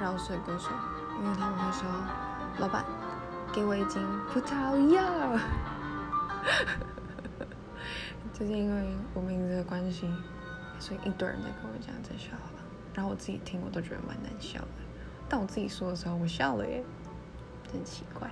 绕水歌手，因为他们会说：“老板，给我一斤葡萄柚。”就是因为我名字的关系，所以一堆人在跟我讲这笑话，然后我自己听我都觉得蛮难笑的，但我自己说的时候我笑了耶，真奇怪。